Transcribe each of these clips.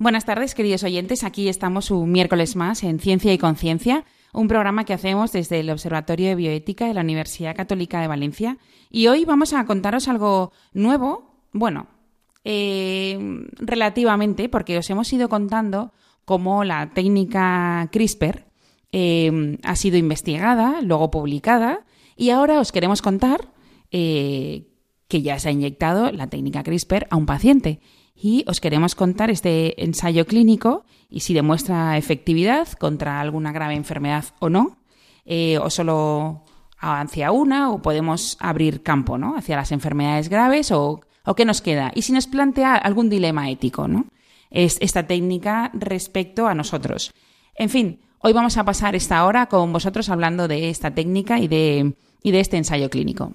Buenas tardes, queridos oyentes. Aquí estamos un miércoles más en Ciencia y Conciencia, un programa que hacemos desde el Observatorio de Bioética de la Universidad Católica de Valencia. Y hoy vamos a contaros algo nuevo, bueno, eh, relativamente, porque os hemos ido contando cómo la técnica CRISPR eh, ha sido investigada, luego publicada, y ahora os queremos contar eh, que ya se ha inyectado la técnica CRISPR a un paciente y os queremos contar este ensayo clínico y si demuestra efectividad contra alguna grave enfermedad o no, eh, o solo hacia una, o podemos abrir campo ¿no? hacia las enfermedades graves o, o qué nos queda. Y si nos plantea algún dilema ético, ¿no? Es esta técnica respecto a nosotros. En fin, hoy vamos a pasar esta hora con vosotros hablando de esta técnica y de, y de este ensayo clínico.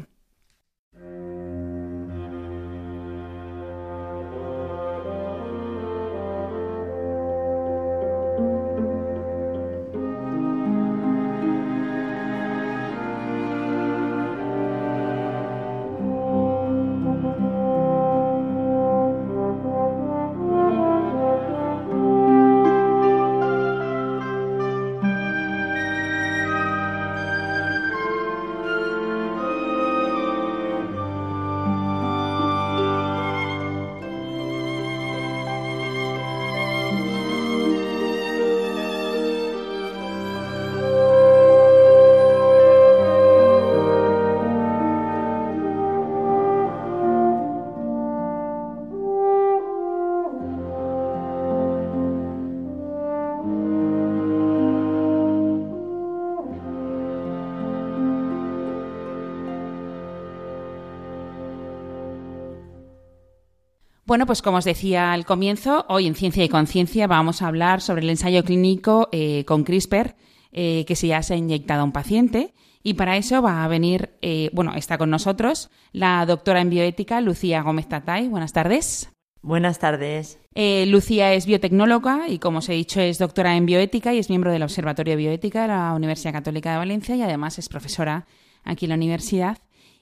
Bueno, pues como os decía al comienzo, hoy en Ciencia y Conciencia vamos a hablar sobre el ensayo clínico eh, con CRISPR eh, que se ya se ha inyectado a un paciente. Y para eso va a venir, eh, bueno, está con nosotros la doctora en bioética, Lucía Gómez Tatay. Buenas tardes. Buenas tardes. Lucía es biotecnóloga y, como os he dicho, es doctora en bioética y es miembro del Observatorio de Bioética de la Universidad Católica de Valencia y además es profesora aquí en la universidad.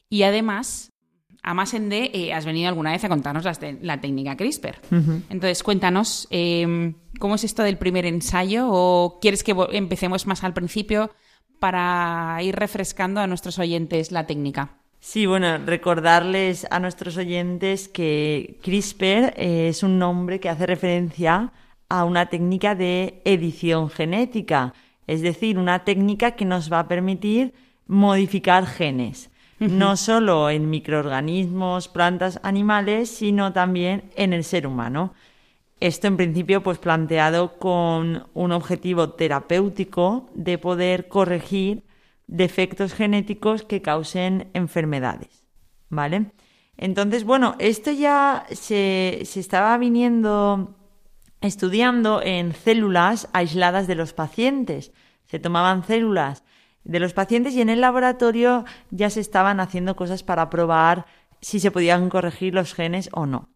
Y además a más en de, eh, has venido alguna vez a contarnos la, técnica CRISPR. Entonces, cuéntanos, em, ¿cómo es esto del primer ensayo? ¿O quieres que empecemos más al principio para ir refrescando a nuestros oyentes la técnica? Sí, bueno, recordarles a nuestros oyentes que CRISPR eh, es un nombre que hace referencia a una técnica de edición genética, es decir, una técnica que nos va a permitir modificar genes no solo en microorganismos, plantas, animales, sino también en el ser humano. Esto en principio pues planteado con un objetivo terapéutico de poder corregir defectos genéticos que causen enfermedades. ¿Vale? Entonces, bueno, esto ya se, se estaba viniendo estudiando en células aisladas de los pacientes. Se tomaban células de los pacientes y en el laboratorio ya se estaban haciendo cosas para probar si se podían corregir los genes o no.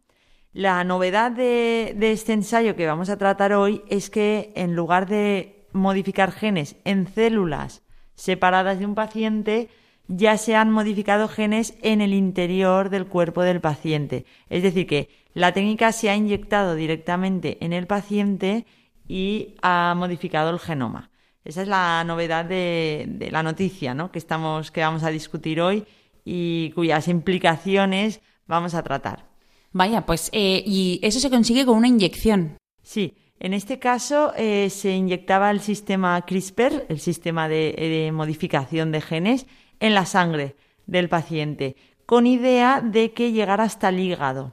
La novedad de, este ensayo que vamos a tratar hoy es que en lugar de modificar genes en células separadas de un paciente, ya se han modificado genes en el interior del cuerpo del paciente. Es decir, que la técnica se ha inyectado directamente en el paciente y ha modificado el genoma. Esa es la novedad de, la noticia ¿no? que, estamos, que vamos a discutir hoy y cuyas implicaciones vamos a tratar. Vaya, pues, eh, y eso se consigue con una inyección. Sí, en este caso eh, se inyectaba el sistema CRISPR, el sistema de, modificación de genes, en la sangre del paciente, con idea de que llegara hasta el hígado.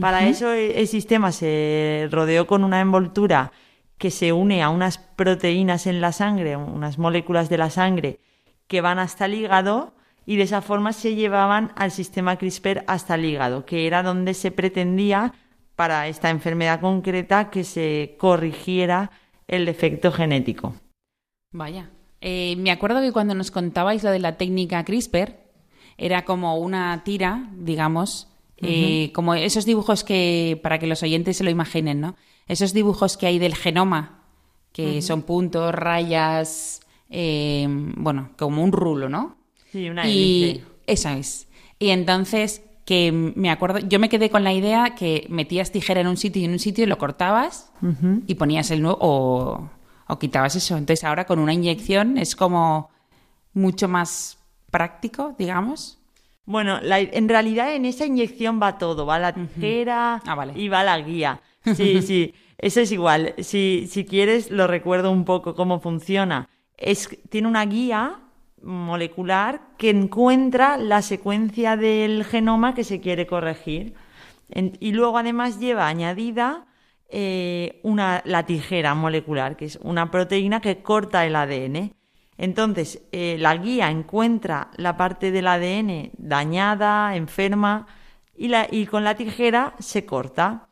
Para eso el sistema se rodeó con una envoltura que se une a unas proteínas en la sangre, unas moléculas de la sangre que van hasta el hígado y de esa forma se llevaban al sistema CRISPR hasta el hígado, que era donde se pretendía para esta enfermedad concreta que se corrigiera el defecto genético. Vaya. Eh, me acuerdo que cuando nos contabais lo de la técnica CRISPR, era como una tira, digamos, eh, como esos dibujos que, para que los oyentes se lo imaginen, ¿no? Esos dibujos que hay del genoma, que son puntos, rayas, eh, bueno, como un rulo, ¿no? Sí, una Y eso es. Y entonces, que me acuerdo, yo me quedé con la idea que metías tijera en un sitio y en un sitio y lo cortabas y ponías el nuevo o, o quitabas eso. Entonces ahora con una inyección es como mucho más práctico, digamos. Bueno, la- en realidad en esa inyección va todo, va la tijera Ah, vale. y va la guía. Sí, sí, eso es igual. Si, si quieres, lo recuerdo un poco cómo funciona. Es, tiene una guía molecular que encuentra la secuencia del genoma que se quiere corregir. Y luego además lleva añadida eh, una, la tijera molecular, que es una proteína que corta el ADN. Entonces, eh, la guía encuentra la parte del ADN dañada, enferma, y, la- y con la tijera se corta.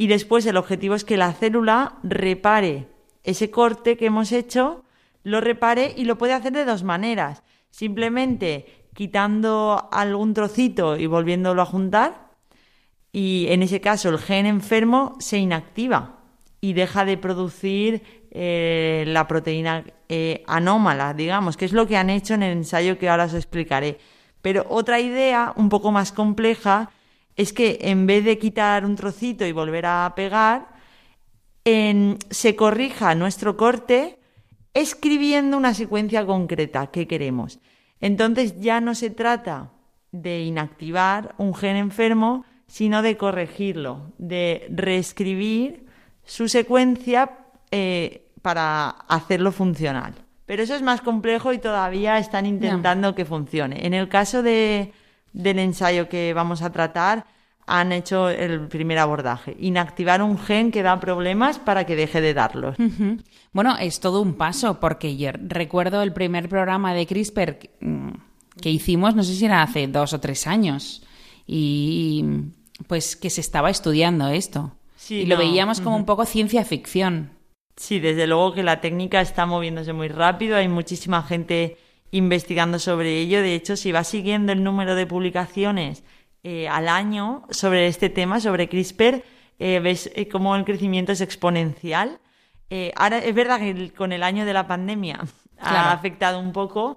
Y después el objetivo es que la célula repare ese corte que hemos hecho, lo repare y lo puede hacer de dos maneras. Simplemente quitando algún trocito y volviéndolo a juntar, y en ese caso el gen enfermo se inactiva y deja de producir eh, la proteína eh, anómala, digamos, que es lo que han hecho en el ensayo que ahora os explicaré. Pero otra idea un poco más compleja es que en vez de quitar un trocito y volver a pegar, en- se corrija nuestro corte escribiendo una secuencia concreta que queremos. Entonces ya no se trata de inactivar un gen enfermo, sino de corregirlo, de reescribir su secuencia eh, para hacerlo funcional. Pero eso es más complejo y todavía están intentando que funcione. En el caso de- del ensayo que vamos a tratar, han hecho el primer abordaje, inactivar un gen que da problemas para que deje de darlos. Bueno, es todo un paso, porque yo recuerdo el primer programa de CRISPR mm, que hicimos, no sé si era hace dos o tres años, y pues que se estaba estudiando esto. Sí, y lo no, veíamos como un poco ciencia ficción. Sí, desde luego que la técnica está moviéndose muy rápido, hay muchísima gente investigando sobre ello. De hecho, si vas siguiendo el número de publicaciones eh, al año sobre este tema, sobre CRISPR, eh, ves eh, cómo el crecimiento es exponencial. Eh, ahora es verdad que el- con el año de la pandemia Claro. ha afectado un poco,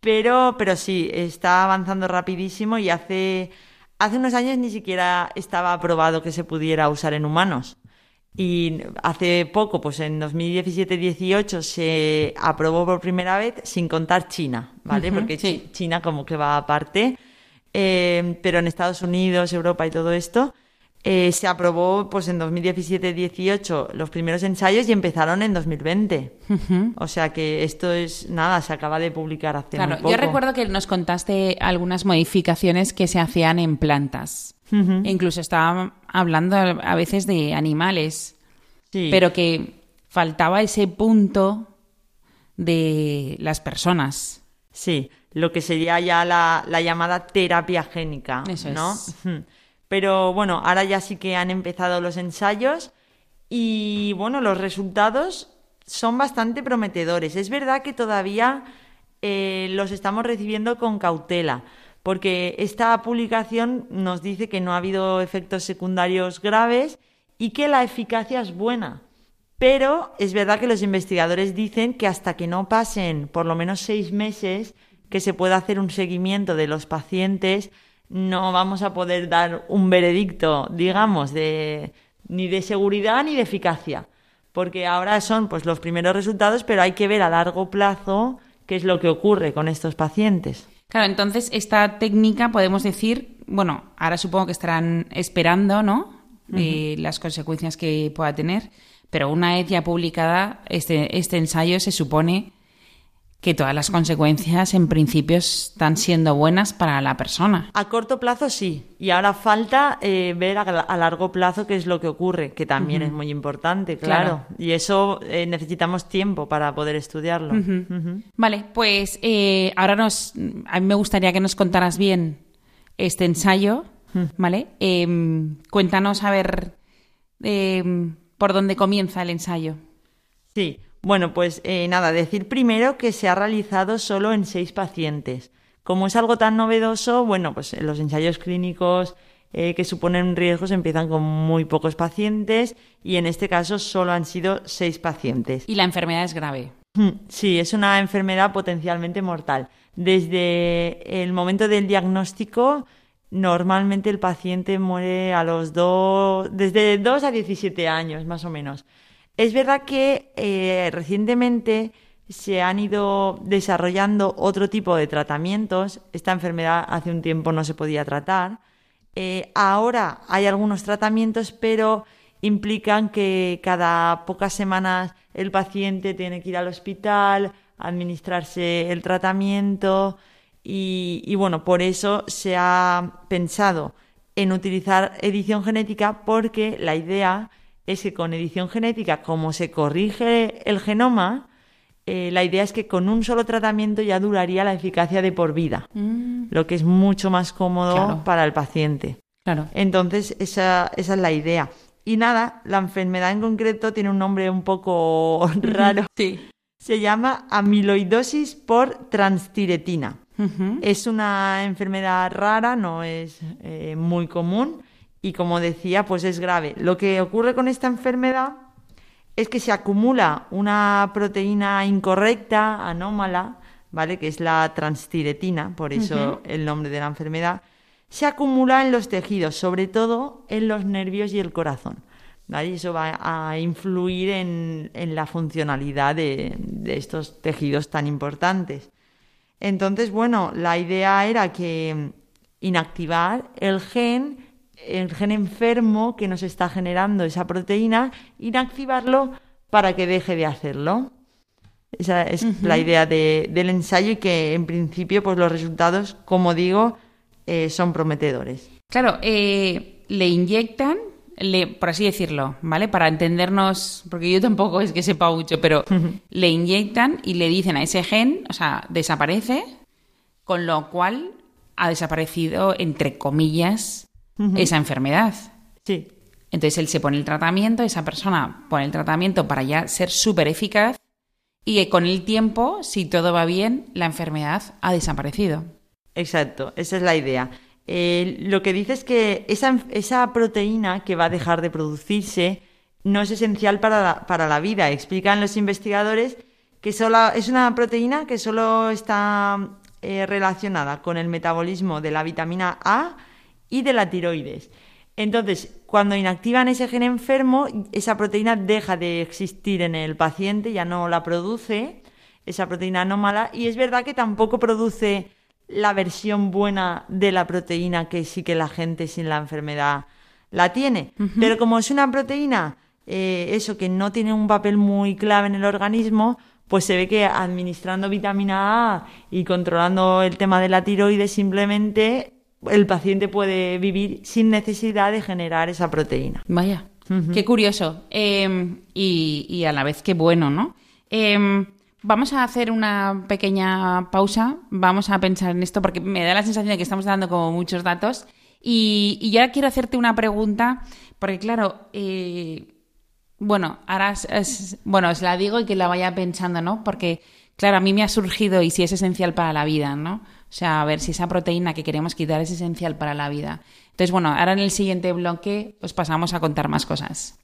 pero, pero sí, está avanzando rapidísimo y hace, hace unos años ni siquiera estaba aprobado que se pudiera usar en humanos. Y hace poco, pues en 2017-18 se aprobó por primera vez sin contar China, ¿vale? Porque sí. Chi- China como que va aparte. Eh, pero en Estados Unidos, Europa y todo esto eh, se aprobó pues en 2017-18 los primeros ensayos y empezaron en 2020. O sea que esto es nada, se acaba de publicar hace Claro, muy poco. yo recuerdo que nos contaste algunas modificaciones que se hacían en plantas. E incluso estaba hablando a veces de animales, Sí. pero que faltaba ese punto de las personas. Sí, lo que sería ya la, la llamada terapia génica, Eso ¿no? es. Pero bueno, ahora ya sí que han empezado los ensayos y bueno, los resultados son bastante prometedores. Es verdad que todavía eh, los estamos recibiendo con cautela, porque esta publicación nos dice que no ha habido efectos secundarios graves y que la eficacia es buena. Pero es verdad que los investigadores dicen que hasta que no pasen por lo menos seis meses que se pueda hacer un seguimiento de los pacientes, no vamos a poder dar un veredicto, digamos, de, ni de seguridad ni de eficacia. Porque ahora son pues los primeros resultados, pero hay que ver a largo plazo qué es lo que ocurre con estos pacientes. Claro, entonces esta técnica podemos decir, bueno, ahora supongo que estarán esperando, ¿no? Eh, las consecuencias que pueda tener, pero una vez ya publicada este, este ensayo se supone que todas las consecuencias en principio están siendo buenas para la persona. A corto plazo sí, y ahora falta eh, ver a, a largo plazo qué es lo que ocurre, que también es muy importante, claro. Claro. Y eso eh, necesitamos tiempo para poder estudiarlo. Vale, pues eh, ahora nos, a mí me gustaría que nos contaras bien este ensayo, ¿vale? Em, cuéntanos a ver em, por dónde comienza el ensayo. Sí, bueno, pues eh, nada, decir primero que se ha realizado solo en seis pacientes. Como es algo tan novedoso, bueno, pues los ensayos clínicos eh, que suponen riesgos empiezan con muy pocos pacientes y en este caso solo han sido seis pacientes. Y la enfermedad es grave. Hmm, sí, es una enfermedad potencialmente mortal. Desde el momento del diagnóstico, normalmente el paciente muere a los dos, desde 2 a 17 años, más o menos. Es verdad que eh, recientemente se han ido desarrollando otro tipo de tratamientos. Esta enfermedad hace un tiempo no se podía tratar. Eh, ahora hay algunos tratamientos, pero implican que cada pocas semanas el paciente tiene que ir al hospital, administrarse el tratamiento y, y bueno, por eso se ha pensado en utilizar edición genética porque la idea es que con edición genética, como se corrige el genoma, eh, la idea es que con un solo tratamiento ya duraría la eficacia de por vida, mm. lo que es mucho más cómodo para el paciente. Claro. Entonces, esa, esa es la idea. Y nada, la enfermedad en concreto tiene un nombre un poco raro. Sí. Se llama amiloidosis por transtiretina. Es una enfermedad rara, no es eh, muy común y como decía, pues es grave. Lo que ocurre con esta enfermedad es que se acumula una proteína incorrecta, anómala, ¿vale? Que es la transtiretina, por eso el nombre de la enfermedad. Se acumula en los tejidos, sobre todo en los nervios y el corazón. ¿vale? Y eso va a influir en, la funcionalidad de, de estos tejidos tan importantes. Entonces, bueno, la idea era que inactivar el gen el gen enfermo que nos está generando esa proteína, inactivarlo para que deje de hacerlo. Esa es la idea del ensayo y que en principio pues los resultados, como digo, eh, son prometedores. Claro, eh, le inyectan, le, por así decirlo, ¿vale? Para entendernos, porque yo tampoco es que sepa mucho, pero le inyectan y le dicen a ese gen, o sea, desaparece, con lo cual ha desaparecido, entre comillas, esa enfermedad. Sí. Entonces él se pone el tratamiento, esa persona pone el tratamiento para ya ser súper eficaz y con el tiempo, si todo va bien, la enfermedad ha desaparecido. Exacto, esa es la idea. Eh, lo que dice es que esa, esa, proteína que va a dejar de producirse no es esencial para la, para la vida. Explican los investigadores que solo, es una proteína que solo está eh, relacionada con el metabolismo de la vitamina A y de la tiroides. Entonces, cuando inactivan ese gen enfermo, esa proteína deja de existir en el paciente, ya no la produce, esa proteína anómala, y es verdad que tampoco produce la versión buena de la proteína que sí que la gente sin la enfermedad la tiene. Pero como es una proteína, eh, eso que no tiene un papel muy clave en el organismo, pues se ve que administrando vitamina A y controlando el tema de la tiroides simplemente el paciente puede vivir sin necesidad de generar esa proteína. Vaya, qué curioso. Em, y, a la vez qué bueno, ¿no? Em, vamos a hacer una pequeña pausa, vamos a pensar en esto porque me da la sensación de que estamos dando como muchos datos. Y, y ya quiero hacerte una pregunta, porque claro, eh, bueno, ahora bueno, os la digo y que la vaya pensando, ¿no? Porque, claro, a mí me ha surgido y si es esencial para la vida, ¿no? O sea, a ver si esa proteína que queremos quitar es esencial para la vida. Entonces, bueno, ahora en el siguiente bloque os pasamos a contar más cosas.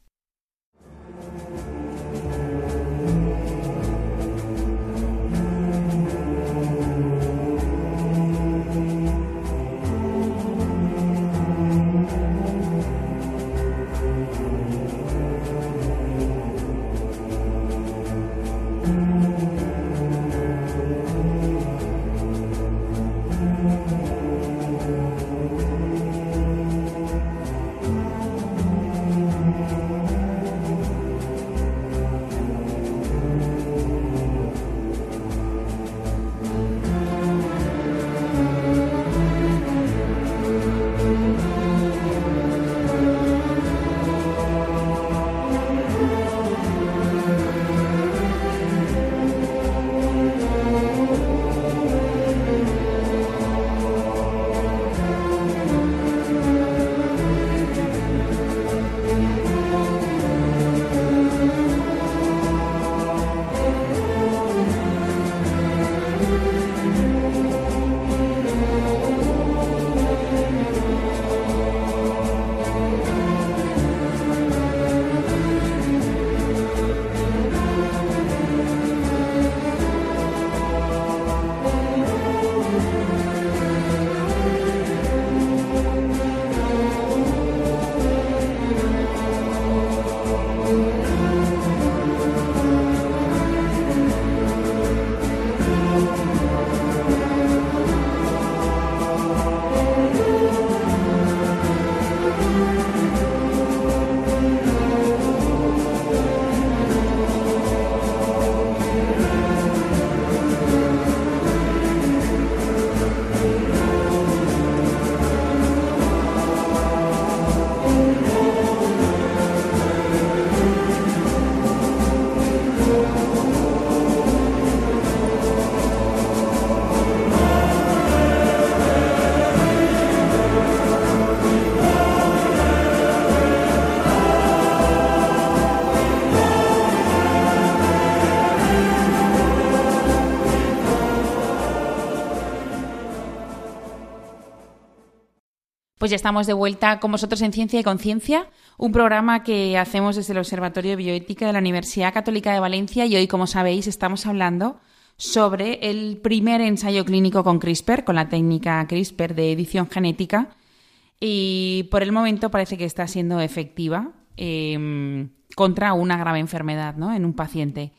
Pues ya estamos de vuelta con vosotros en Ciencia y Conciencia, un programa que hacemos desde el Observatorio de Bioética de la Universidad Católica de Valencia y hoy, como sabéis, estamos hablando sobre el primer ensayo clínico con CRISPR, con la técnica CRISPR de edición genética y por el momento parece que está siendo efectiva em, contra una grave enfermedad ¿no? en un paciente.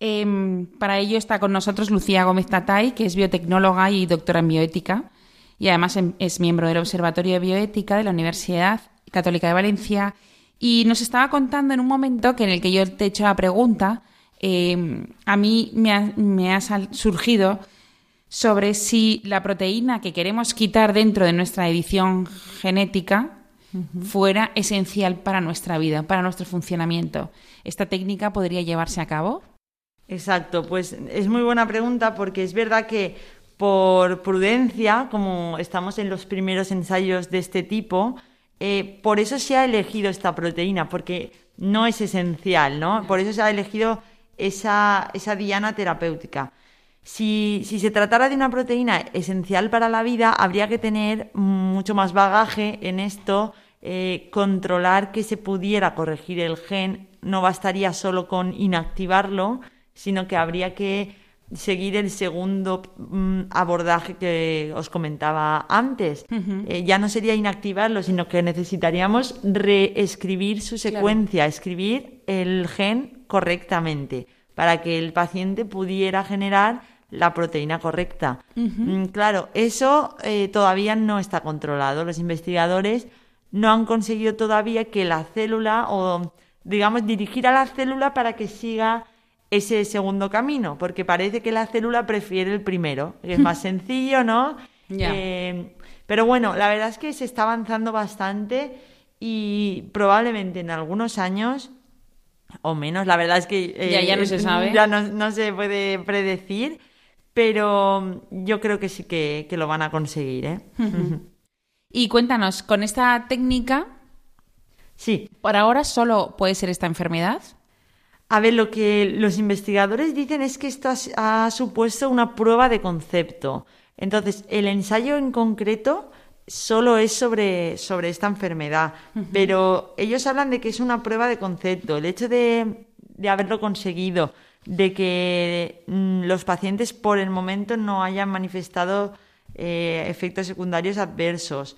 Em, para ello está con nosotros Lucía Gómez Tatay, que es biotecnóloga y doctora en bioética y además em, es miembro del Observatorio de Bioética de la Universidad Católica de Valencia. Y nos estaba contando en un momento que en el que yo te he hecho la pregunta, em, a mí me ha, surgido sobre si la proteína que queremos quitar dentro de nuestra edición genética fuera esencial para nuestra vida, para nuestro funcionamiento. ¿Esta técnica podría llevarse a cabo? Exacto, pues es muy buena pregunta porque es verdad que por prudencia, como estamos en los primeros ensayos de este tipo, eh, por eso se ha elegido esta proteína, porque no es esencial, ¿no? Por eso se ha elegido esa, esa diana terapéutica. Si, si, se tratara de una proteína esencial para la vida, habría que tener mucho más bagaje en esto, eh, controlar que se pudiera corregir el gen. No bastaría solo con inactivarlo, sino que habría que seguir el segundo mm, abordaje que os comentaba antes. Eh, ya no sería inactivarlo, sino que necesitaríamos reescribir su secuencia, escribir el gen correctamente para que el paciente pudiera generar la proteína correcta. Mm, claro, eso eh, todavía no está controlado. Los investigadores no han conseguido todavía que la célula o digamos dirigir a la célula para que siga ese segundo camino, porque parece que la célula prefiere el primero, es más sencillo, ¿no? Eh, pero bueno, la verdad es que se está avanzando bastante y probablemente en algunos años o menos, la verdad es que ya, ya no se sabe. Ya no, se puede predecir, pero yo creo que sí que, que lo van a conseguir. ¿eh? y cuéntanos, con esta técnica, sí. por ahora solo puede ser esta enfermedad. A ver, lo que los investigadores dicen es que esto ha, supuesto una prueba de concepto. Entonces, el ensayo en concreto solo es sobre, sobre esta enfermedad, pero ellos hablan de que es una prueba de concepto. El hecho de, de haberlo conseguido, de que mm, los pacientes por el momento no hayan manifestado eh, efectos secundarios adversos,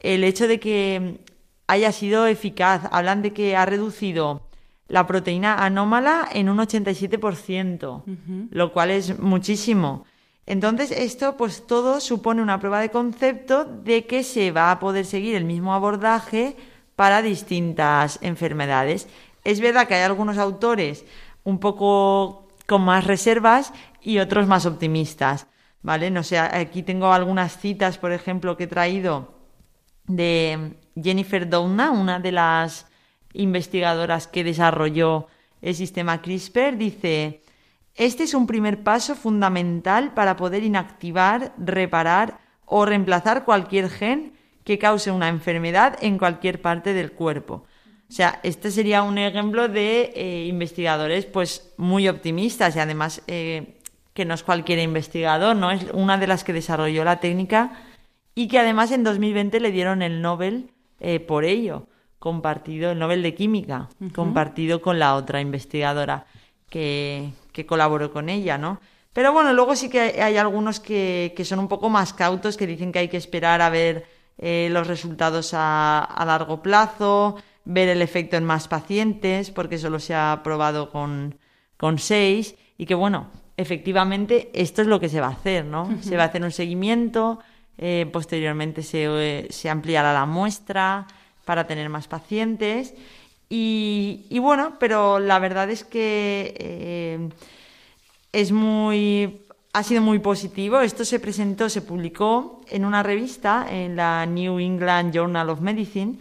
el hecho de que haya sido eficaz, hablan de que ha reducido la proteína anómala en un 87%, lo cual es muchísimo. Entonces, esto pues todo supone una prueba de concepto de que se va a poder seguir el mismo abordaje para distintas enfermedades. Es verdad que hay algunos autores un poco con más reservas y otros más optimistas, ¿vale? No sé, aquí tengo algunas citas, por ejemplo, que he traído de Jennifer Doudna, una de las investigadoras que desarrolló el sistema CRISPR, dice, este es un primer paso fundamental para poder inactivar, reparar o reemplazar cualquier gen que cause una enfermedad en cualquier parte del cuerpo. O sea, este sería un ejemplo de eh, investigadores pues muy optimistas y además eh, que no es cualquier investigador, ¿no? Es una de las que desarrolló la técnica y que además en 2020 le dieron el Nobel eh, por ello compartido, el Nobel de Química, compartido con la otra investigadora que, que, colaboró con ella, ¿no? Pero bueno, luego sí que hay, algunos que, que, son un poco más cautos, que dicen que hay que esperar a ver eh, los resultados a, a, largo plazo, ver el efecto en más pacientes, porque solo se ha probado con, con seis, y que bueno, efectivamente esto es lo que se va a hacer, ¿no? Se va a hacer un seguimiento, eh, posteriormente se, eh, se ampliará la muestra, para tener más pacientes. Y, bueno, pero la verdad es que eh, es muy ha sido muy positivo. Esto se presentó, se publicó en una revista, en la New England Journal of Medicine,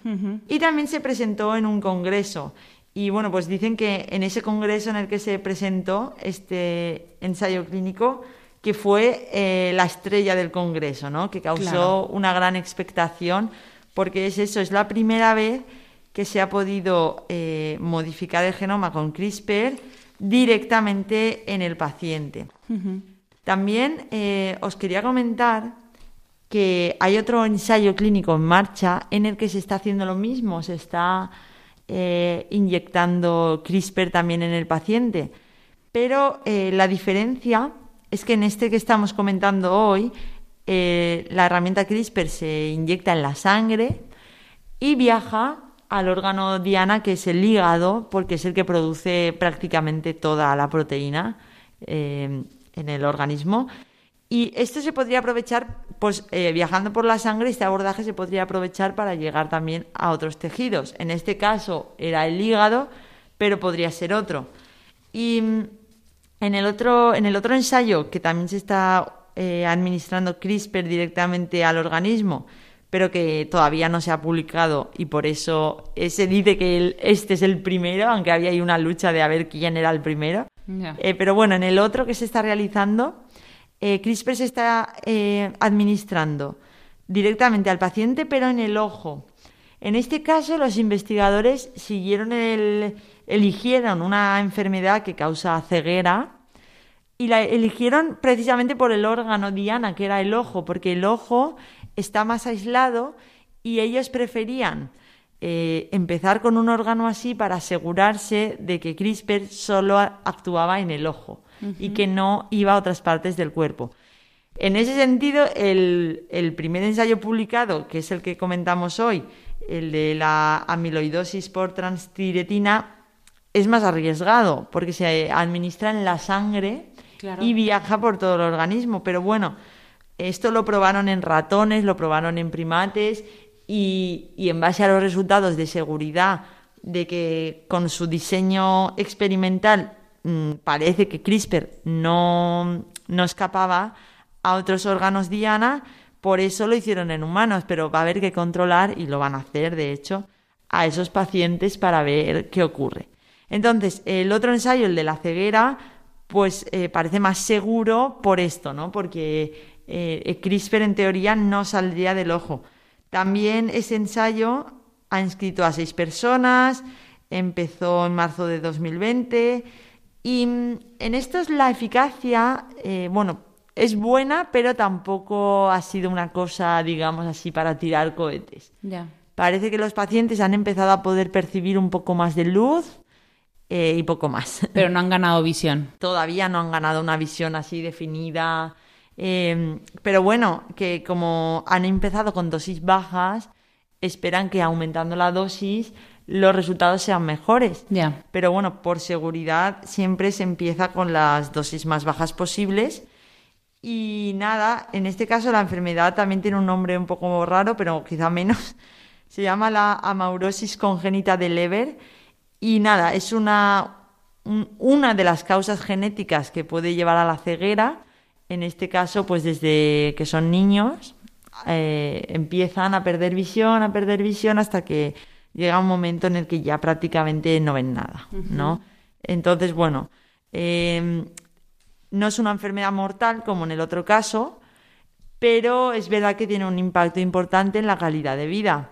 y también se presentó en un congreso. Y bueno, pues dicen que en ese congreso en el que se presentó este ensayo clínico, que fue eh, la estrella del congreso, ¿no? Que causó una gran expectación porque es eso, es la primera vez que se ha podido eh, modificar el genoma con CRISPR directamente en el paciente. También eh, os quería comentar que hay otro ensayo clínico en marcha en el que se está haciendo lo mismo, se está eh, inyectando CRISPR también en el paciente. Pero eh, la diferencia es que en este que estamos comentando hoy, eh, la herramienta CRISPR se inyecta en la sangre y viaja al órgano diana, que es el hígado, porque es el que produce prácticamente toda la proteína en el organismo. Y esto se podría aprovechar, pues eh, viajando por la sangre, este abordaje se podría aprovechar para llegar también a otros tejidos. En este caso era el hígado, pero podría ser otro. Y mm, en el otro, en el otro ensayo, que también se está eh, administrando CRISPR directamente al organismo, pero que todavía no se ha publicado y por eso se dice que este es el primero, aunque había ahí una lucha de a ver quién era el primero. Eh, pero bueno, en el otro que se está realizando eh, CRISPR se está administrando directamente al paciente, pero en el ojo. En este caso, los investigadores siguieron el, eligieron una enfermedad que causa ceguera y la eligieron precisamente por el órgano diana, que era el ojo, porque el ojo está más aislado y ellos preferían eh, empezar con un órgano así para asegurarse de que CRISPR solo actuaba en el ojo y que no iba a otras partes del cuerpo. En ese sentido, el, primer ensayo publicado, que es el que comentamos hoy, el de la amiloidosis por transtiretina, es más arriesgado porque se administra en la sangre y viaja por todo el organismo. Pero bueno, esto lo probaron en ratones, lo probaron en primates y, y en base a los resultados de seguridad de que con su diseño experimental Mm, parece que CRISPR no, no escapaba a otros órganos Diana, por eso lo hicieron en humanos, pero va a haber que controlar, y lo van a hacer de hecho, a esos pacientes para ver qué ocurre. Entonces, el otro ensayo, el de la ceguera, pues eh, parece más seguro por esto, ¿no? Porque eh, CRISPR en teoría no saldría del ojo. También ese ensayo ha inscrito a seis personas, empezó en marzo de 2020 y mm, en esto es la eficacia, eh, bueno, es buena, pero tampoco ha sido una cosa, digamos así, para tirar cohetes. Ya. Parece que los pacientes han empezado a poder percibir un poco más de luz eh, y poco más. Pero no han ganado visión. Todavía no han ganado una visión así definida. Em, pero bueno, que como han empezado con dosis bajas, esperan que aumentando la dosis los resultados sean mejores. Pero bueno, por seguridad siempre se empieza con las dosis más bajas posibles. Y nada, en este caso la enfermedad también tiene un nombre un poco raro, pero quizá menos. Se llama la amaurosis congénita de Leber. Y nada, es una, una de las causas genéticas que puede llevar a la ceguera. En este caso, pues desde que son niños, eh, empiezan a perder visión, a perder visión hasta que llega un momento en el que ya prácticamente no ven nada, ¿no? Entonces, bueno, em, no es una enfermedad mortal como en el otro caso, pero es verdad que tiene un impacto importante en la calidad de vida.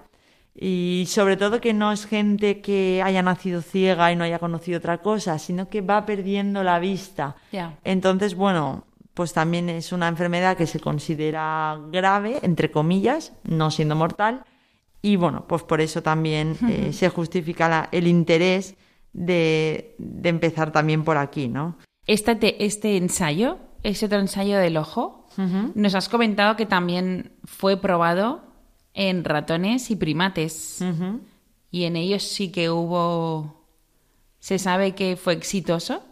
Y sobre todo que no es gente que haya nacido ciega y no haya conocido otra cosa, sino que va perdiendo la vista. Entonces, bueno, pues también es una enfermedad que se considera grave, entre comillas, no siendo mortal, y bueno, pues por eso también eh, se justifica el interés de, empezar también por aquí, ¿no? Este, este ensayo, ese otro ensayo del ojo, nos has comentado que también fue probado en ratones y primates. Y en ellos sí que hubo... ¿Se sabe que fue exitoso?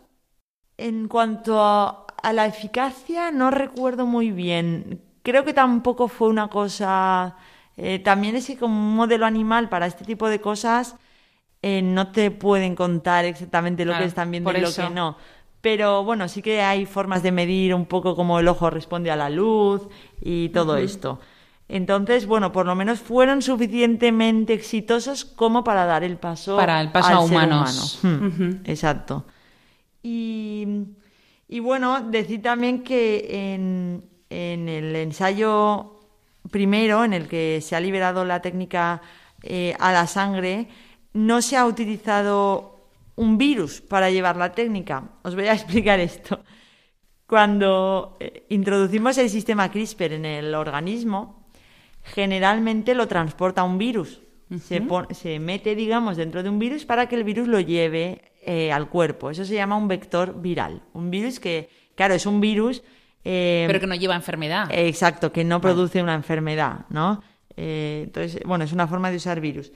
En cuanto a, a la eficacia, no recuerdo muy bien. Creo que tampoco fue una cosa eh, también es que como un modelo animal para este tipo de cosas eh, no te pueden contar exactamente lo que están viendo y lo que no. Pero bueno, sí que hay formas de medir un poco cómo el ojo responde a la luz y todo esto. Entonces, bueno, por lo menos fueron suficientemente exitosos como para dar el paso para el paso a humanos. Hmm, exacto. Y, bueno, decir también que en, en el ensayo primero, en el que se ha liberado la técnica eh, a la sangre, no se ha utilizado un virus para llevar la técnica. Os voy a explicar esto. cuando eh, introducimos el sistema CRISPR en el organismo, generalmente lo transporta un virus. se, se, mete, digamos, dentro de un virus para que el virus lo lleve eh, al cuerpo. Eso se llama un vector viral. Un virus que, claro, es un virus... Eh, Pero que no lleva enfermedad. exacto, que no produce una enfermedad, ¿no? entonces, bueno, es una forma de usar virus.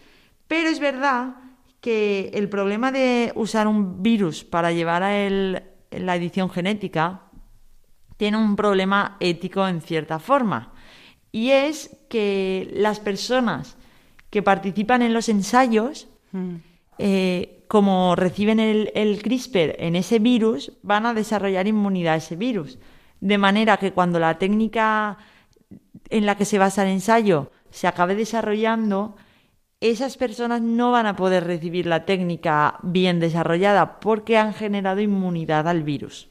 Pero es verdad que el problema de usar un virus para llevar a la edición genética tiene un problema ético en cierta forma. Y es que las personas que participan en los ensayos, mm. eh, como reciben el, el, CRISPR en ese virus, van a desarrollar inmunidad a ese virus. De manera que cuando la técnica en la que se basa el ensayo se acabe desarrollando, esas personas no van a poder recibir la técnica bien desarrollada porque han generado inmunidad al virus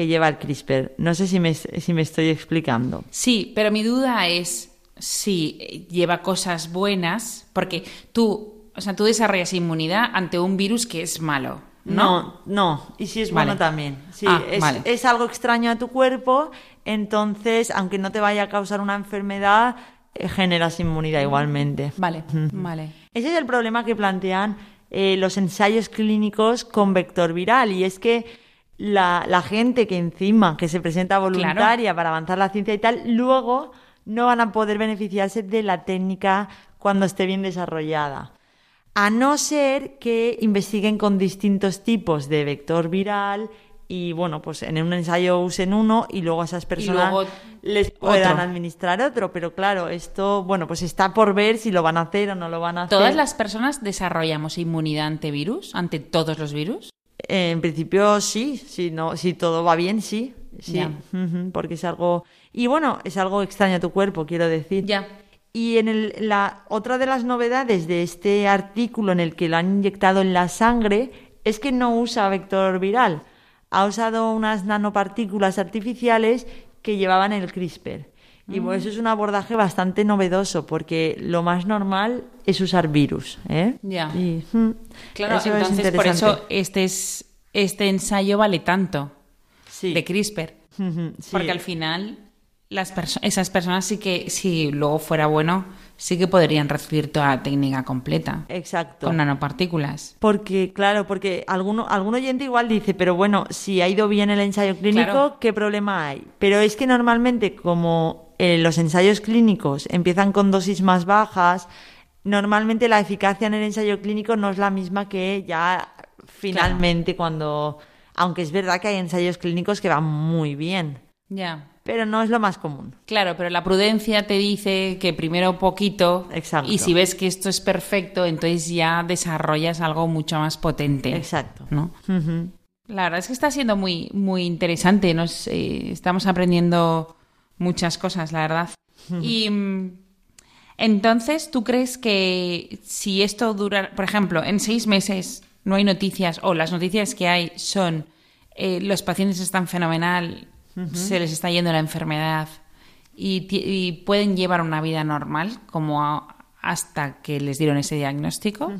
que lleva el CRISPR. No sé si me, si me estoy explicando. Sí, pero mi duda es si lleva cosas buenas, porque tú, o sea, tú desarrollas inmunidad ante un virus que es malo. No, no, y si es bueno también. Sí, ah, es, es algo extraño a tu cuerpo, entonces, aunque no te vaya a causar una enfermedad, eh, generas inmunidad igualmente. Vale, vale. Ese es el problema que plantean eh, los ensayos clínicos con vector viral, y es que la, gente que encima, que se presenta voluntaria para avanzar la ciencia y tal, luego no van a poder beneficiarse de la técnica cuando esté bien desarrollada. A no ser que investiguen con distintos tipos de vector viral y bueno, pues en un ensayo usen uno y luego a esas personas les puedan administrar otro. Pero claro, esto, bueno, pues está por ver si lo van a hacer o no lo van a hacer. ¿Todas las personas desarrollamos inmunidad ante virus, ante todos los virus? En principio sí, si no, si todo va bien, sí, sí, porque es algo y bueno, es algo extraño a tu cuerpo, quiero decir. Ya. Y en el, la otra de las novedades de este artículo en el que lo han inyectado en la sangre es que no usa vector viral, ha usado unas nanopartículas artificiales que llevaban el CRISPR. Y bueno, mm. eso es un abordaje bastante novedoso, porque lo más normal es usar virus. ¿eh? Ya. Mm, claro, entonces por eso este, es, este ensayo vale tanto de CRISPR. Porque al final las esas personas sí que, si luego fuera bueno, sí que podrían recibir toda la técnica completa. Exacto. Con nanopartículas. Porque, claro, porque alguno, algún oyente igual dice, pero bueno, si ha ido bien el ensayo clínico, ¿qué problema hay? Pero es que normalmente como eh, los ensayos clínicos empiezan con dosis más bajas, normalmente la eficacia en el ensayo clínico no es la misma que ya finalmente cuando... Aunque es verdad que hay ensayos clínicos que van muy bien. Ya. Pero no es lo más común. Claro, pero la prudencia te dice que primero poquito. Exacto. Y si ves que esto es perfecto, entonces ya desarrollas algo mucho más potente. Exacto. ¿no? La verdad es que está siendo muy, muy interesante. Nos, eh, estamos aprendiendo muchas cosas, la verdad. Y mm, entonces, ¿tú crees que si esto dura, por ejemplo, en seis meses no hay noticias o las noticias que hay son eh, los pacientes están fenomenal, se les está yendo la enfermedad y, pueden llevar una vida normal como hasta que les dieron ese diagnóstico?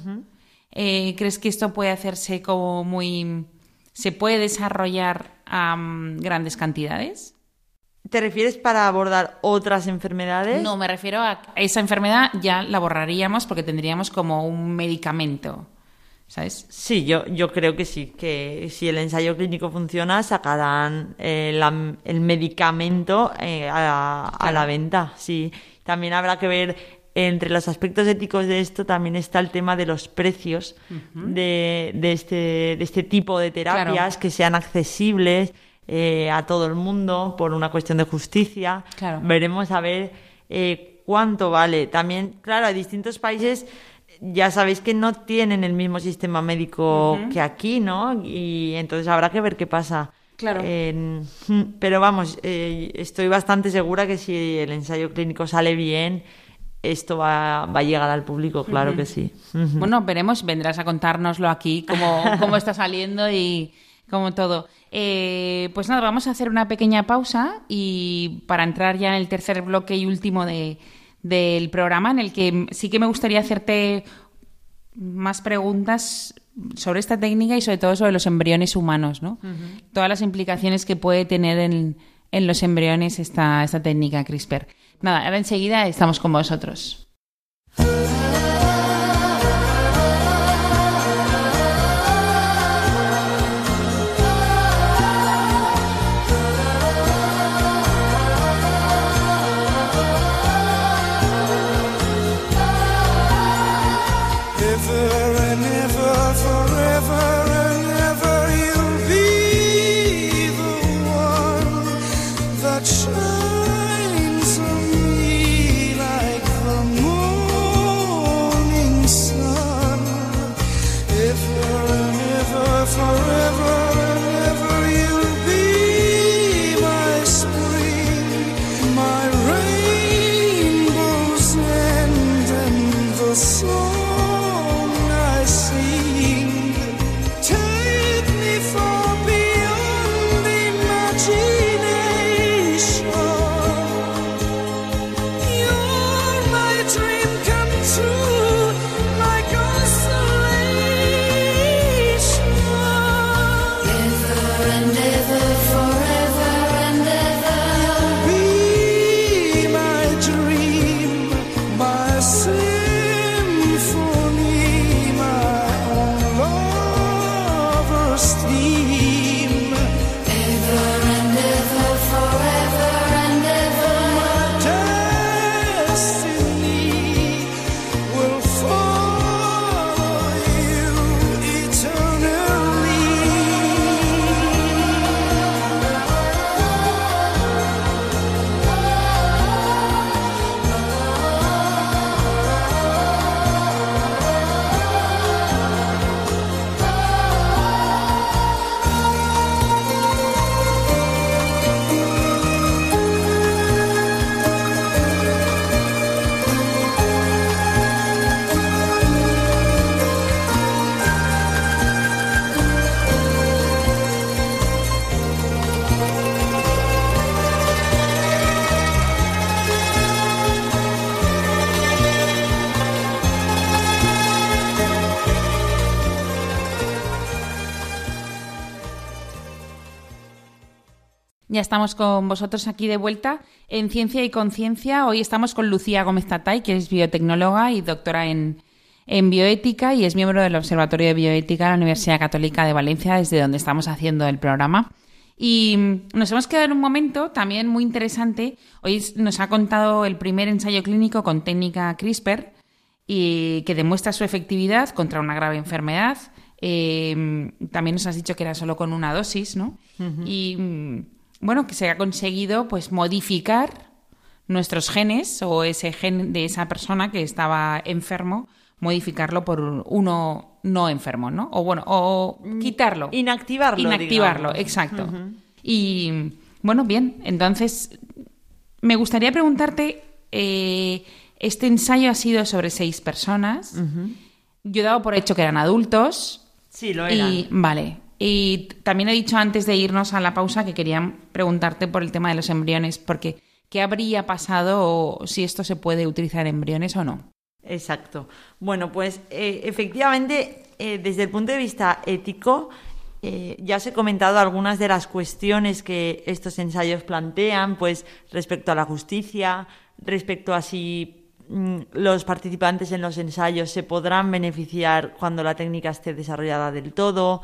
Eh, ¿Crees que esto puede hacerse como muy... se puede desarrollar a grandes cantidades? ¿Te refieres para abordar otras enfermedades? No, me refiero a esa enfermedad ya la borraríamos porque tendríamos como un medicamento. ¿Sabes? Sí, yo, yo creo que sí, que si el ensayo clínico funciona, sacarán eh, el medicamento eh, a, la venta. Sí, también habrá que ver entre los aspectos éticos de esto también está el tema de los precios de, de, este, de este tipo de terapias que sean accesibles eh, a todo el mundo por una cuestión de justicia. Veremos a ver eh, cuánto vale. También, claro, hay distintos países ya sabéis que no tienen el mismo sistema médico que aquí, ¿no? Y entonces habrá que ver qué pasa. Claro. pero vamos, eh, estoy bastante segura que si el ensayo clínico sale bien, esto va, va a llegar al público, claro que sí. Bueno, veremos, vendrás a contárnoslo aquí, cómo, cómo está saliendo y como todo. Eh, pues nada, vamos a hacer una pequeña pausa y para entrar ya en el tercer bloque y último de, del programa, en el que sí que me gustaría hacerte más preguntas sobre esta técnica y sobre todo sobre los embriones humanos, ¿no? Todas las implicaciones que puede tener en, en los embriones esta, esta técnica CRISPR. Nada, ahora enseguida estamos con vosotros. Estamos con vosotros aquí de vuelta en Ciencia y Conciencia. Hoy estamos con Lucía Gómez Tatay, que es biotecnóloga y doctora en, bioética y es miembro del Observatorio de Bioética de la Universidad Católica de Valencia, desde donde estamos haciendo el programa. Y nos hemos quedado en un momento también muy interesante. Hoy nos ha contado el primer ensayo clínico con técnica CRISPR y que demuestra su efectividad contra una grave enfermedad. Eh, también nos has dicho que era solo con una dosis, ¿no? Y bueno, que se ha conseguido pues modificar nuestros genes o ese gen de esa persona que estaba enfermo, modificarlo por uno no enfermo, ¿no? O bueno, o mm, quitarlo. Inactivarlo. Inactivarlo, exacto. Y bueno, bien, entonces me gustaría preguntarte, eh, este ensayo ha sido sobre seis personas. Yo he dado por hecho que eran adultos. Sí, lo eran. Y, vale, y también he dicho antes de irnos a la pausa que quería preguntarte por el tema de los embriones, porque ¿qué habría pasado o si esto se puede utilizar en embriones o no? Exacto. Bueno, pues eh, efectivamente, eh, desde el punto de vista ético, eh, ya os he comentado algunas de las cuestiones que estos ensayos plantean, pues respecto a la justicia, respecto a si mm, los participantes en los ensayos se podrán beneficiar cuando la técnica esté desarrollada del todo,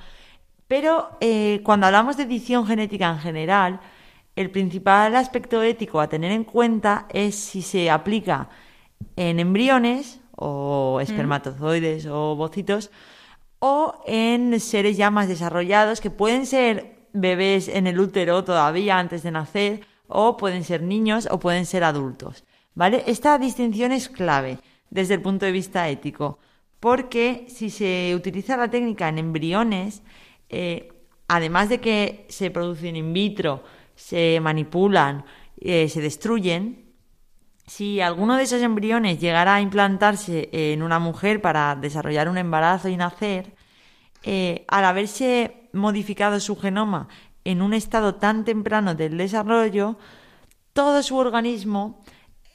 pero eh, cuando hablamos de edición genética en general, el principal aspecto ético a tener en cuenta es si se aplica en embriones o espermatozoides o bocitos o en seres ya más desarrollados que pueden ser bebés en el útero todavía antes de nacer o pueden ser niños o pueden ser adultos. ¿Vale? Esta distinción es clave desde el punto de vista ético porque si se utiliza la técnica en embriones eh, además de que se producen in vitro, se manipulan, eh, se destruyen, si alguno de esos embriones llegara a implantarse en una mujer para desarrollar un embarazo y nacer, eh, al haberse modificado su genoma en un estado tan temprano del desarrollo, todo su organismo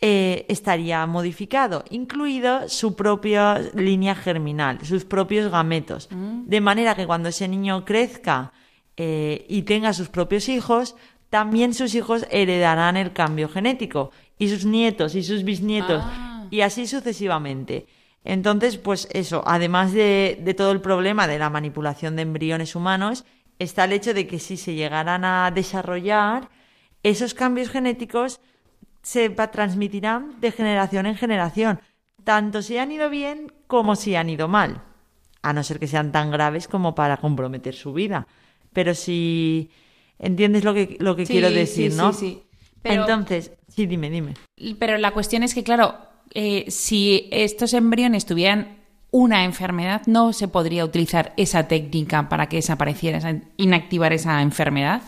estaría modificado, incluido su propia línea germinal, sus propios gametos. Mm. de manera que cuando ese niño crezca eh, y tenga sus propios hijos, también sus hijos heredarán el cambio genético y sus nietos y sus bisnietos Ah. y así sucesivamente. Entonces, pues eso, además de, de todo el problema de la manipulación de embriones humanos, está el hecho de que si se llegaran a desarrollar, esos cambios genéticos se va- transmitirán de generación en generación, tanto si han ido bien como si han ido mal, a no ser que sean tan graves como para comprometer su vida. Pero si entiendes lo que, lo que Sí, quiero decir, sí, ¿no? sí. Pero- Entonces, sí, dime, dime. Pero la cuestión es que, claro, eh, si estos embriones tuvieran una enfermedad, no se podría utilizar esa técnica para que desapareciera, esa- inactivar esa enfermedad.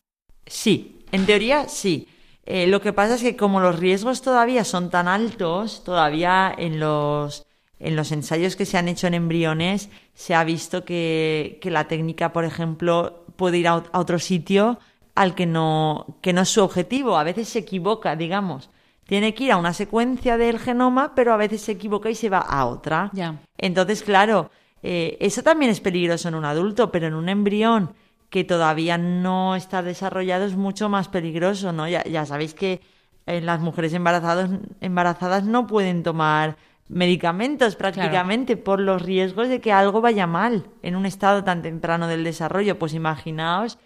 Sí, en teoría sí. Eh, lo que pasa es que como los riesgos todavía son tan altos, todavía en los, en los ensayos que se han hecho en embriones se ha visto que, que la técnica, por ejemplo, puede ir a, ot- a otro sitio al que no, que no es su objetivo. A veces se equivoca, digamos. Tiene que ir a una secuencia del genoma, pero a veces se equivoca y se va a otra. Entonces, claro, eh, eso también es peligroso en un adulto, pero en un embrión que todavía no está desarrollado es mucho más peligroso, ¿no? Ya, ya sabéis que eh, las mujeres embarazadas, embarazadas no pueden tomar medicamentos prácticamente por los riesgos de que algo vaya mal en un estado tan temprano del desarrollo. Pues imaginaos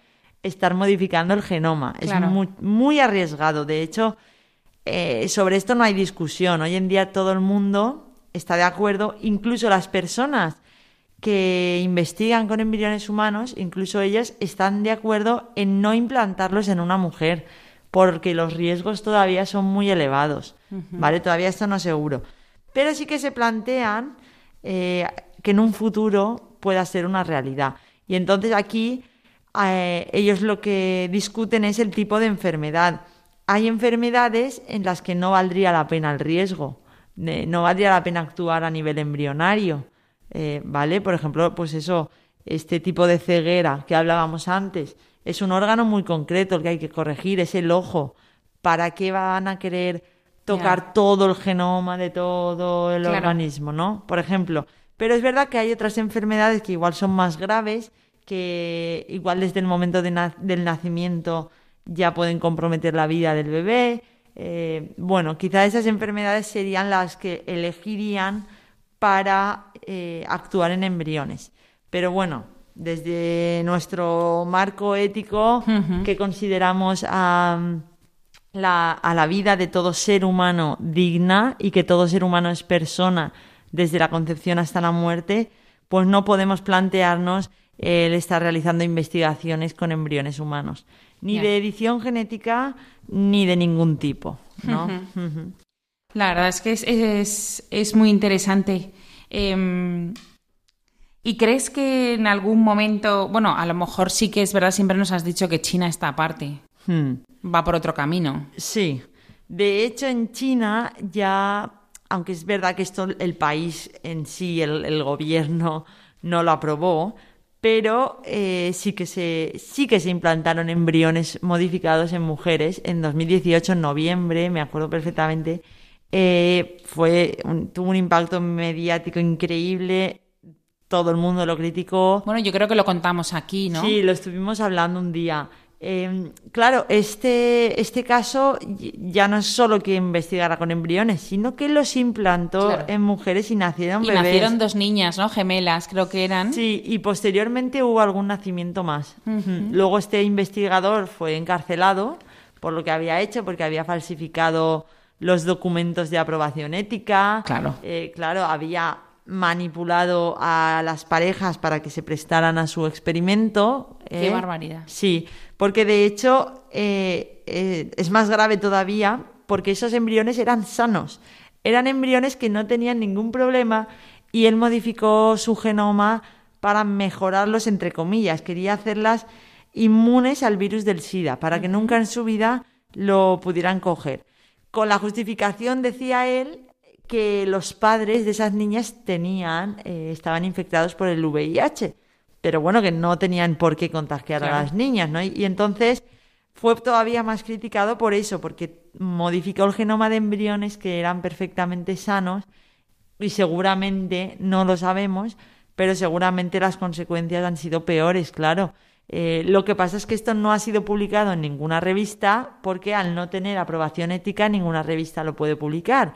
estar modificando el genoma. Claro. Es muy, muy arriesgado. De hecho, eh, sobre esto no hay discusión. Hoy en día todo el mundo está de acuerdo, incluso las personas que investigan con embriones humanos, incluso ellas están de acuerdo en no implantarlos en una mujer, porque los riesgos todavía son muy elevados, ¿vale? Todavía esto no es seguro. Pero sí que se plantean eh, que en un futuro pueda ser una realidad. Y entonces aquí eh, ellos lo que discuten es el tipo de enfermedad. Hay enfermedades en las que no valdría la pena el riesgo, no valdría la pena actuar a nivel embrionario, eh, ¿vale? Por ejemplo, pues eso, este tipo de ceguera que hablábamos antes, es un órgano muy concreto el que hay que corregir, es el ojo. ¿Para qué van a querer tocar todo el genoma de todo el Claro. organismo, ¿no? Por ejemplo. Pero es verdad que hay otras enfermedades que igual son más graves, que igual desde el momento de na- del nacimiento ya pueden comprometer la vida del bebé. Eh, bueno, quizá esas enfermedades serían las que elegirían para eh, actuar en embriones. Pero bueno, desde nuestro marco ético que consideramos a la, a la vida de todo ser humano digna y que todo ser humano es persona desde la concepción hasta la muerte, pues no podemos plantearnos el estar realizando investigaciones con embriones humanos, ni de edición genética ni de ningún tipo, ¿no? La verdad es que es, es, es muy interesante. Em, ¿Y crees que en algún momento, bueno, a lo mejor sí que es verdad, siempre nos has dicho que China está aparte, Hmm. va por otro camino? Sí. De hecho, en China ya, aunque es verdad que esto el país en sí, el, el gobierno, no lo aprobó, pero eh, sí, que se, sí que se implantaron embriones modificados en mujeres en 2018, en noviembre, me acuerdo perfectamente. Eh, fue un- tuvo un impacto mediático increíble, todo el mundo lo criticó. Bueno, yo creo que lo contamos aquí, ¿no? Sí, lo estuvimos hablando un día. Eh, claro, este, este caso ya no es solo que investigara con embriones, sino que los implantó Claro. en mujeres y nacieron Y bebés. nacieron dos niñas, ¿no? Gemelas, creo que eran. Sí, y posteriormente hubo algún nacimiento más. Luego este investigador fue encarcelado por lo que había hecho, porque había falsificado los documentos de aprobación ética. Claro. Eh, claro, había manipulado a las parejas para que se prestaran a su experimento. Qué ¿eh? barbaridad. Sí, porque de hecho eh, eh, es más grave todavía porque esos embriones eran sanos. Eran embriones que no tenían ningún problema y él modificó su genoma para mejorarlos, entre comillas. Quería hacerlas inmunes al virus del SIDA, para que nunca en su vida lo pudieran coger. Con la justificación, decía él, que los padres de esas niñas tenían, eh, estaban infectados por el VIH, pero bueno, que no tenían por qué contagiar Claro. a las niñas, ¿no? Y, y entonces fue todavía más criticado por eso, porque modificó el genoma de embriones que eran perfectamente sanos y seguramente, no lo sabemos, pero seguramente las consecuencias han sido peores, claro. Eh, lo que pasa es que esto no ha sido publicado en ninguna revista porque al no tener aprobación ética ninguna revista lo puede publicar.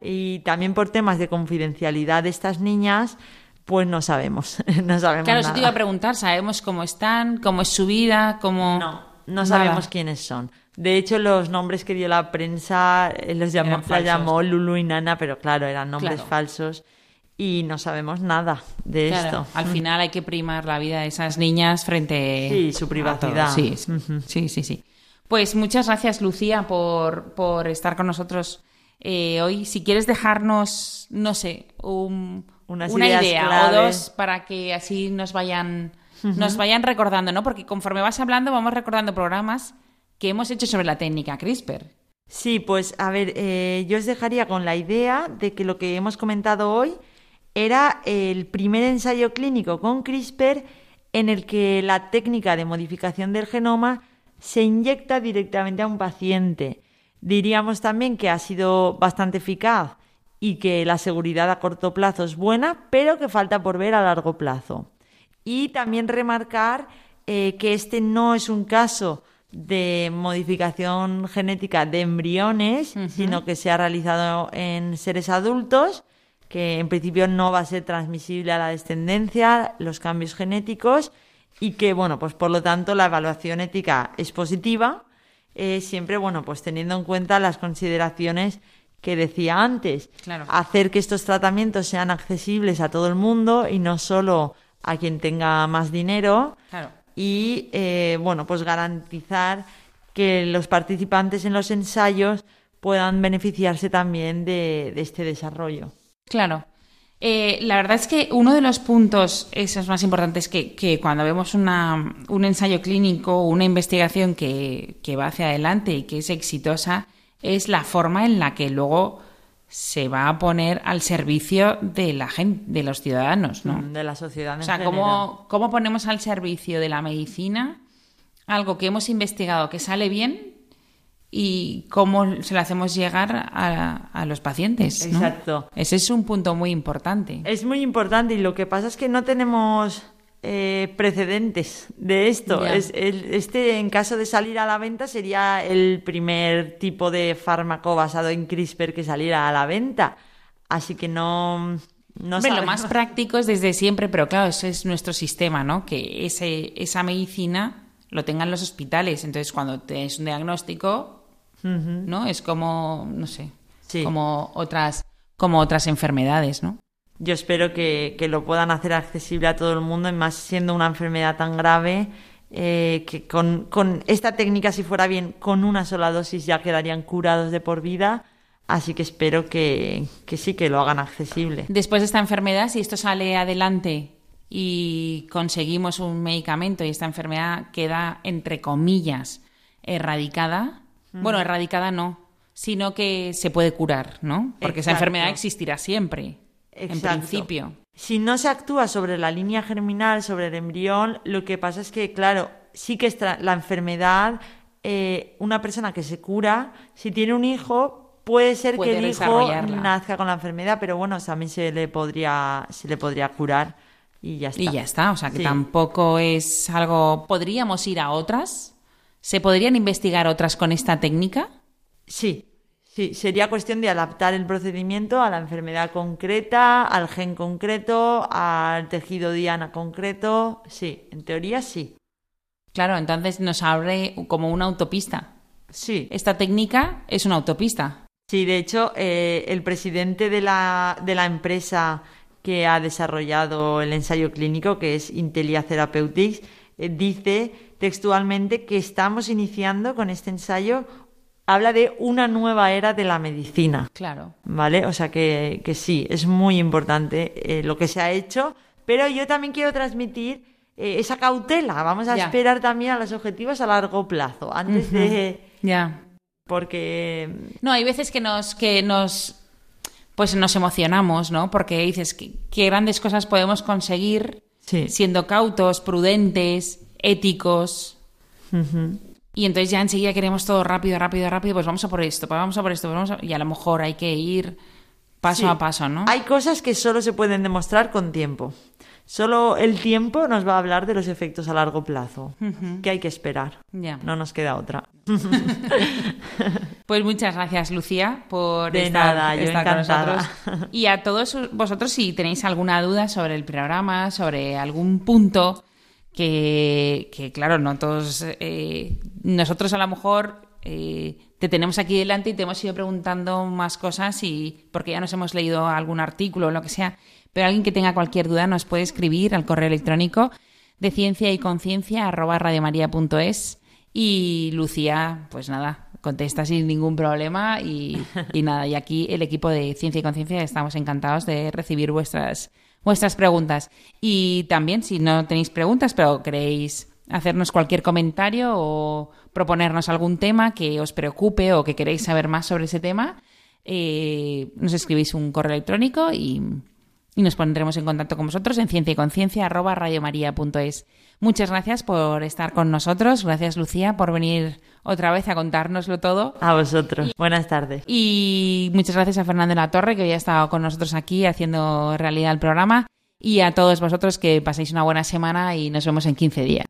Y también por temas de confidencialidad de estas niñas, pues no sabemos, no sabemos Claro, eso te iba a preguntar, ¿sabemos cómo están, cómo es su vida, cómo...? No, no sabemos quiénes son. De hecho, los nombres que dio la prensa eh, los llamó, la llamó Lulu y Nana, pero claro, eran nombres falsos y no sabemos nada de esto. Al final hay que primar la vida de esas niñas frente sí, su privacidad. Sí, sí, sí, sí. Pues muchas gracias, Lucía, por, por estar con nosotros eh, hoy. Si quieres dejarnos, no sé, una idea o dos para que así nos vayan, nos vayan recordando, ¿no? Porque conforme vas hablando, vamos recordando programas que hemos hecho sobre la técnica CRISPR. Sí, pues a ver, eh, yo os dejaría con la idea de que lo que hemos comentado hoy era el primer ensayo clínico con CRISPR en el que la técnica de modificación del genoma se inyecta directamente a un paciente. Diríamos también que ha sido bastante eficaz y que la seguridad a corto plazo es buena, pero que falta por ver a largo plazo. Y también remarcar eh, que este no es un caso de modificación genética de embriones, sino que se ha realizado en seres adultos que en principio no va a ser transmisible a la descendencia, los cambios genéticos, y que, bueno, pues por lo tanto la evaluación ética es positiva, eh, siempre, bueno, pues teniendo en cuenta las consideraciones que decía antes. Hacer que estos tratamientos sean accesibles a todo el mundo y no solo a quien tenga más dinero. Y, eh, bueno, pues garantizar que los participantes en los ensayos puedan beneficiarse también de este desarrollo. Claro. Eh, la verdad es que uno de los puntos esos más importantes que, que cuando vemos una, un ensayo clínico o una investigación que, que, va hacia adelante y que es exitosa es la forma en la que luego se va a poner al servicio de la gente, de los ciudadanos, ¿no? De la sociedad. En o sea, ¿cómo, ¿cómo ponemos al servicio de la medicina algo que hemos investigado que sale bien y cómo se lo hacemos llegar a, los pacientes. Exacto. Ese es un punto muy importante. Es muy importante y lo que pasa es que no tenemos eh, precedentes de esto. Es, este, en caso de salir a la venta, sería el primer tipo de fármaco basado en CRISPR que saliera a la venta. Así que no. No lo más práctico es desde siempre, pero claro, ese es nuestro sistema, ¿no? Que ese, esa medicina lo tengan los hospitales. Entonces, cuando tienes un diagnóstico, ¿no? Es como, no sé, como otras como otras enfermedades, ¿no? Yo espero que, lo puedan hacer accesible a todo el mundo, y más siendo una enfermedad tan grave, eh, que con, con, esta técnica, si fuera bien, con una sola dosis ya quedarían curados de por vida. Así que espero que, que sí, que lo hagan accesible. Después de esta enfermedad, si esto sale adelante y conseguimos un medicamento y esta enfermedad queda, entre comillas, erradicada, bueno, erradicada no, sino que se puede curar, ¿no? Porque esa enfermedad existirá siempre, en principio. Si no se actúa sobre la línea germinal, sobre el embrión, lo que pasa es que, claro, sí que la enfermedad, eh, una persona que se cura, si tiene un hijo, puede ser que el hijo nazca con la enfermedad, pero bueno, también se le podría, se le podría curar y ya está. Y ya está, o sea que tampoco es algo. ¿Podríamos ir a otras? ¿Se podrían investigar otras con esta técnica? Sí, sí, sería cuestión de adaptar el procedimiento a la enfermedad concreta, al gen concreto, al tejido diana concreto. Sí, en teoría sí. Claro, entonces nos abre como una autopista. Sí. Esta técnica es una autopista. Sí, de hecho, eh, el presidente de la, de la empresa que ha desarrollado el ensayo clínico, que es Intelia Therapeutics, eh, dice textualmente que estamos iniciando con este ensayo habla de una nueva era de la medicina. Claro. ¿Vale? O sea que, que sí, es muy importante eh, lo que se ha hecho, pero yo también quiero transmitir eh, esa cautela. Vamos a esperar también a los objetivos a largo plazo, antes de... Ya. Porque... No, hay veces que nos... Que nos pues nos emocionamos, ¿no? Porque dices, qué grandes cosas podemos conseguir siendo cautos, prudentes, éticos. Y entonces ya enseguida queremos todo rápido, rápido, rápido, pues vamos a por esto, pues vamos a por esto, pues y a lo mejor hay que ir paso a paso, ¿no? Hay cosas que solo se pueden demostrar con tiempo. Solo el tiempo nos va a hablar de los efectos a largo plazo, que hay que esperar. No nos queda otra. pues muchas gracias, Lucía, por de estar, nada, yo con nosotros. Y a todos vosotros, si tenéis alguna duda sobre el programa, sobre algún punto que, claro, no todos, eh, nosotros a lo mejor eh, te tenemos aquí delante y te hemos ido preguntando más cosas y porque ya nos hemos leído algún artículo o lo que sea pero alguien que tenga cualquier duda nos puede escribir al correo electrónico de ciencia y conciencia arroba radiomaria.es y Lucía, pues nada, contesta sin ningún problema y, nada, y aquí el equipo de Ciencia y Conciencia estamos encantados de recibir vuestras, vuestras preguntas. Y también, si no tenéis preguntas, pero queréis hacernos cualquier comentario o proponernos algún tema que os preocupe o que queréis saber más sobre ese tema, eh, nos escribís un correo electrónico y y nos pondremos en contacto con vosotros en ciencia y conciencia Muchas gracias por estar con nosotros. Gracias, Lucía, por venir otra vez a contárnoslo todo. A vosotros. Buenas tardes. Y muchas gracias a Fernando La Torre, que hoy ha estado con nosotros aquí haciendo realidad el programa. Y a todos vosotros que paséis una buena semana y nos vemos en 15 días.